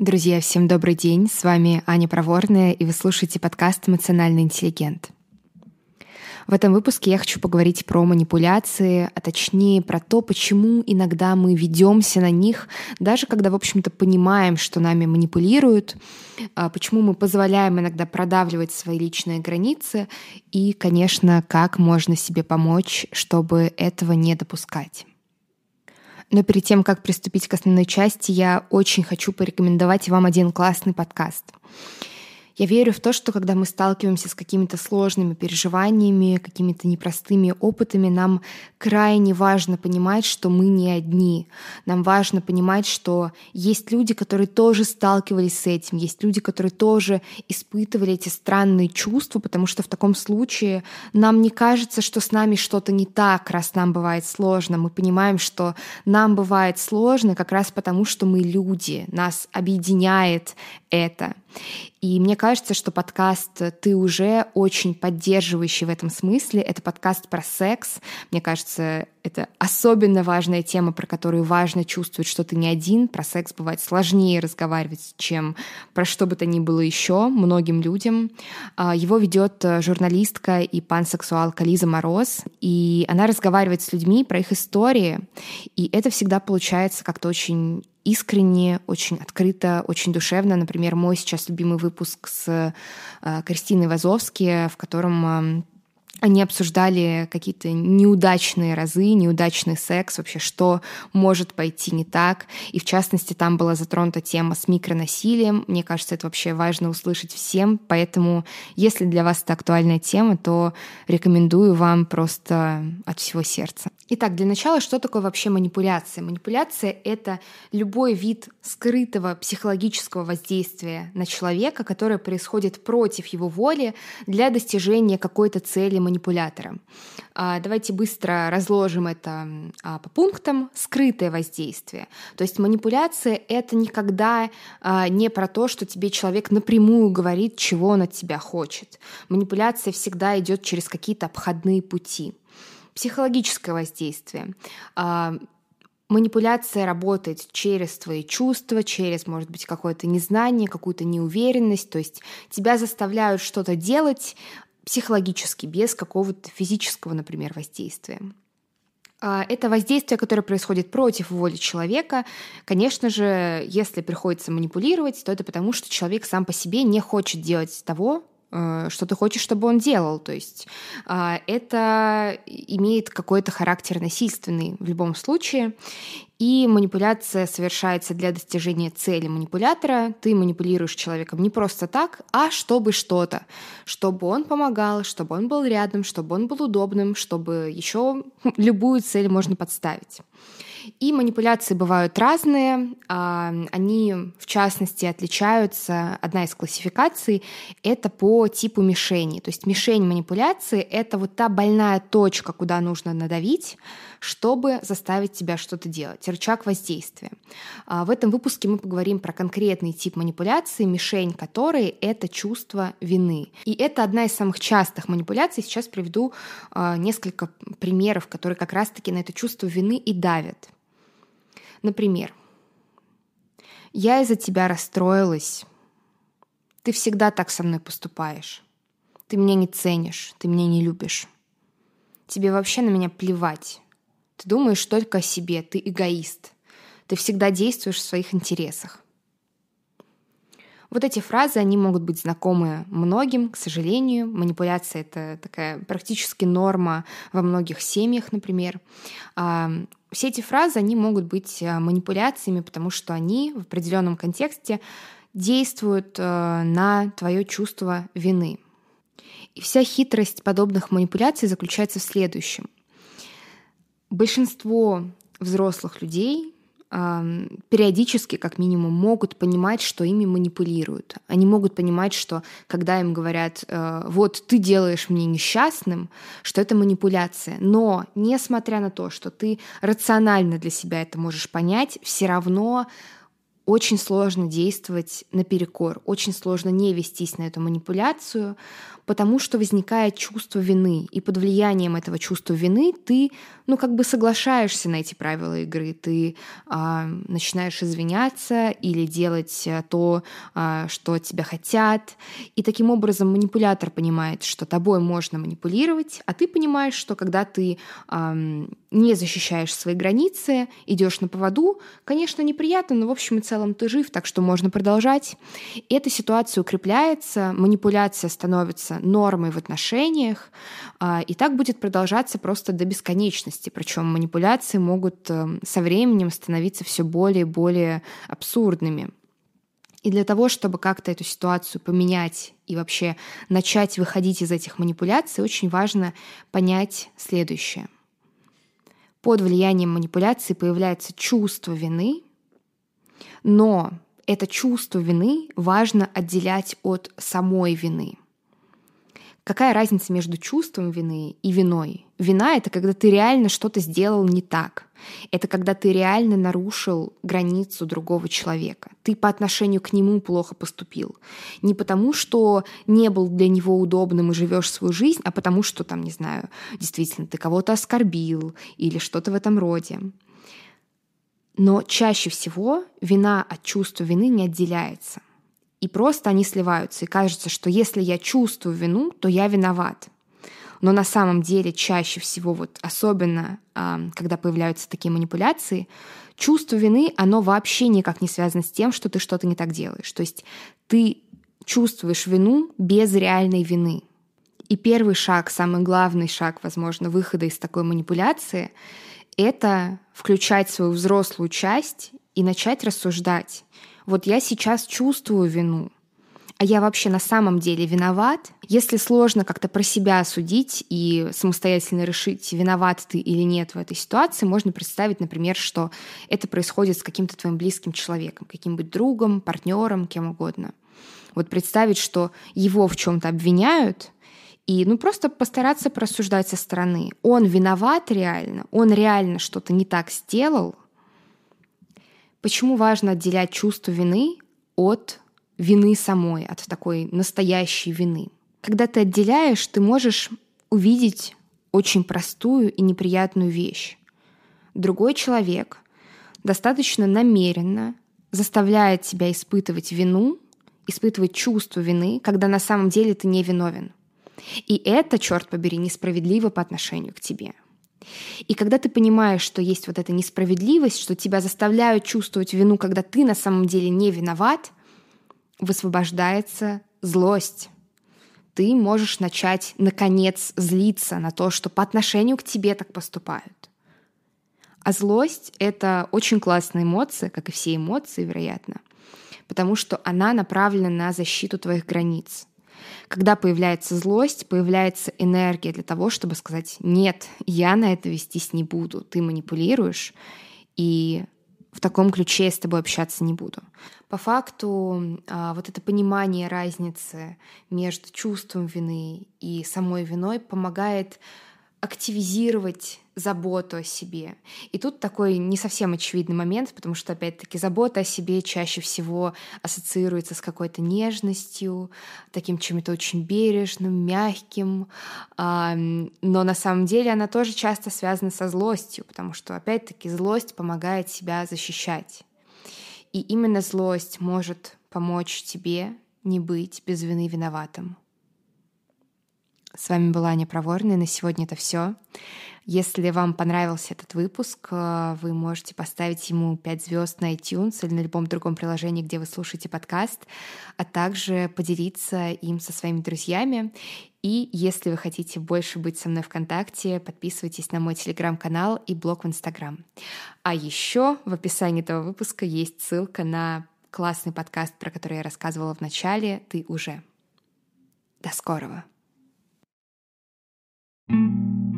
Друзья, всем добрый день. С вами Аня Проворная, и вы слушаете подкаст «Эмоциональный интеллигент». В этом выпуске я хочу поговорить про манипуляции, а точнее про то, почему иногда мы ведемся на них, даже когда, в общем-то, понимаем, что нами манипулируют, а почему мы позволяем иногда продавливать свои личные границы и, конечно, как можно себе помочь, чтобы этого не допускать. Но перед тем, как приступить к основной части, я очень хочу порекомендовать вам один классный подкаст. Я верю в то, что когда мы сталкиваемся с какими-то сложными переживаниями, какими-то непростыми опытами, нам крайне важно понимать, что мы не одни. Нам важно понимать, что есть люди, которые тоже сталкивались с этим, есть люди, которые тоже испытывали эти странные чувства, потому что в таком случае нам не кажется, что с нами что-то не так, раз нам бывает сложно. Мы понимаем, что нам бывает сложно как раз потому, что мы люди, нас объединяет это. И мне кажется, что подкаст «Ты уже» очень поддерживающий в этом смысле. Это подкаст про секс. Мне кажется, это особенно важная тема, про которую важно чувствовать, что ты не один. Про секс бывает сложнее разговаривать, чем про что бы то ни было еще многим людям. А, его ведет журналистка и пансексуалка Лиза Мороз, и она разговаривает с людьми про их истории, и это всегда получается как-то очень искренне, очень открыто, очень душевно. Например, мой сейчас любимый выпуск с э, Кристиной Вазовски, в котором они обсуждали какие-то неудачные разы, неудачный секс, вообще что может пойти не так. И в частности, там была затронута тема с микронасилием. Мне кажется, это вообще важно услышать всем. Поэтому, если для вас это актуальная тема, то рекомендую вам просто от всего сердца. Итак, для начала, что такое вообще манипуляция? Манипуляция — это любой вид скрытого психологического воздействия на человека, которое происходит против его воли для достижения какой-то цели манипулятора. А, давайте быстро разложим это а, по пунктам. Скрытое воздействие. То есть манипуляция — это никогда а, не про то, что тебе человек напрямую говорит, чего он от тебя хочет. Манипуляция всегда идет через какие-то обходные пути. Психологическое воздействие. А, манипуляция работает через твои чувства, через, может быть, какое-то незнание, какую-то неуверенность. То есть тебя заставляют что-то делать психологически, без какого-то физического, например, воздействия. А, это воздействие, которое происходит против воли человека. Конечно же, если приходится манипулировать, то это потому, что человек сам по себе не хочет делать того, что ты хочешь, чтобы он делал. То есть а, это имеет какой-то характер насильственный в любом случае. И манипуляция совершается для достижения цели манипулятора. Ты манипулируешь человеком не просто так, а чтобы что-то. Чтобы он помогал, чтобы он был рядом, чтобы он был удобным, чтобы еще любую цель можно подставить. И манипуляции бывают разные. А, они, в частности, отличаются. Одна из классификаций — это по типу мишени. То есть мишень манипуляции — это вот та больная точка, куда нужно надавить, чтобы заставить тебя что-то делать. Рычаг воздействия. А, в этом выпуске мы поговорим про конкретный тип манипуляции, мишень которой — это чувство вины. И это одна из самых частых манипуляций. Сейчас приведу а, несколько примеров, которые как раз-таки на это чувство вины и давят. Например, «Я из-за тебя расстроилась. Ты всегда так со мной поступаешь. Ты меня не ценишь, ты меня не любишь. Тебе вообще на меня плевать. Ты думаешь только о себе, ты эгоист. Ты всегда действуешь в своих интересах. Вот эти фразы, они могут быть знакомы многим, к сожалению. Манипуляция — это такая практически норма во многих семьях, например. Все эти фразы, они могут быть а, манипуляциями, потому что они в определенном контексте действуют а, на твое чувство вины. И вся хитрость подобных манипуляций заключается в следующем большинство взрослых людей периодически, как минимум, могут понимать, что ими манипулируют. Они могут понимать, что когда им говорят, э, вот ты делаешь мне несчастным, что это манипуляция. Но, несмотря на то, что ты рационально для себя это можешь понять, все равно очень сложно действовать наперекор, очень сложно не вестись на эту манипуляцию, потому что возникает чувство вины. И под влиянием этого чувства вины ты, ну, как бы соглашаешься на эти правила игры. Ты э, начинаешь извиняться или делать э, то, э, что от тебя хотят. И таким образом манипулятор понимает, что тобой можно манипулировать, а ты понимаешь, что когда ты э, не защищаешь свои границы, идешь на поводу, конечно, неприятно, но в общем и целом ты жив, так что можно продолжать. Эта ситуация укрепляется, манипуляция становится нормой в отношениях, а, и так будет продолжаться просто до бесконечности. Причем манипуляции могут эм, со временем становиться все более и более абсурдными. И для того, чтобы как-то эту ситуацию поменять и вообще начать выходить из этих манипуляций, очень важно понять следующее. Под влиянием манипуляции появляется чувство вины, но это чувство вины важно отделять от самой вины. Какая разница между чувством вины и виной? Вина — это когда ты реально что-то сделал не так. Это когда ты реально нарушил границу другого человека. Ты по отношению к нему плохо поступил. Не потому, что не был для него удобным и живешь свою жизнь, а потому, что там, не знаю, действительно, ты кого-то оскорбил или что-то в этом роде. Но чаще всего вина от чувства вины не отделяется. И просто они сливаются. И кажется, что если я чувствую вину, то я виноват. Но на самом деле чаще всего, вот особенно когда появляются такие манипуляции, чувство вины, оно вообще никак не связано с тем, что ты что-то не так делаешь. То есть ты чувствуешь вину без реальной вины. И первый шаг, самый главный шаг, возможно, выхода из такой манипуляции — это включать свою взрослую часть и начать рассуждать. Вот я сейчас чувствую вину, а я вообще на самом деле виноват? Если сложно как-то про себя судить и самостоятельно решить, виноват ты или нет в этой ситуации, можно представить, например, что это происходит с каким-то твоим близким человеком, каким-нибудь другом, партнером, кем угодно. Вот представить, что его в чем-то обвиняют, и ну просто постараться просуждать со стороны. Он виноват реально, он реально что-то не так сделал. Почему важно отделять чувство вины от вины самой, от такой настоящей вины? Когда ты отделяешь, ты можешь увидеть очень простую и неприятную вещь. Другой человек достаточно намеренно заставляет тебя испытывать вину, испытывать чувство вины, когда на самом деле ты не виновен. И это, черт побери, несправедливо по отношению к тебе. И когда ты понимаешь, что есть вот эта несправедливость, что тебя заставляют чувствовать вину, когда ты на самом деле не виноват, высвобождается злость. Ты можешь начать, наконец, злиться на то, что по отношению к тебе так поступают. А злость — это очень классная эмоция, как и все эмоции, вероятно, потому что она направлена на защиту твоих границ. Когда появляется злость, появляется энергия для того, чтобы сказать, нет, я на это вестись не буду, ты манипулируешь, и в таком ключе я с тобой общаться не буду. По факту а, вот это понимание разницы между чувством вины и самой виной помогает активизировать заботу о себе. И тут такой не совсем очевидный момент, потому что, опять-таки, забота о себе чаще всего ассоциируется с какой-то нежностью, таким чем-то очень бережным, мягким, но на самом деле она тоже часто связана со злостью, потому что, опять-таки, злость помогает себя защищать. И именно злость может помочь тебе не быть без вины виноватым. С вами была Аня Проворная. На сегодня это все. Если вам понравился этот выпуск, э, вы можете поставить ему 5 звезд на iTunes или на любом другом приложении, где вы слушаете подкаст, а также поделиться им со своими друзьями. И если вы хотите больше быть со мной ВКонтакте, подписывайтесь на мой телеграм-канал и блог в Инстаграм. А еще в описании этого выпуска есть ссылка на классный подкаст, про который я рассказывала в начале «Ты уже». До скорого! Thank you.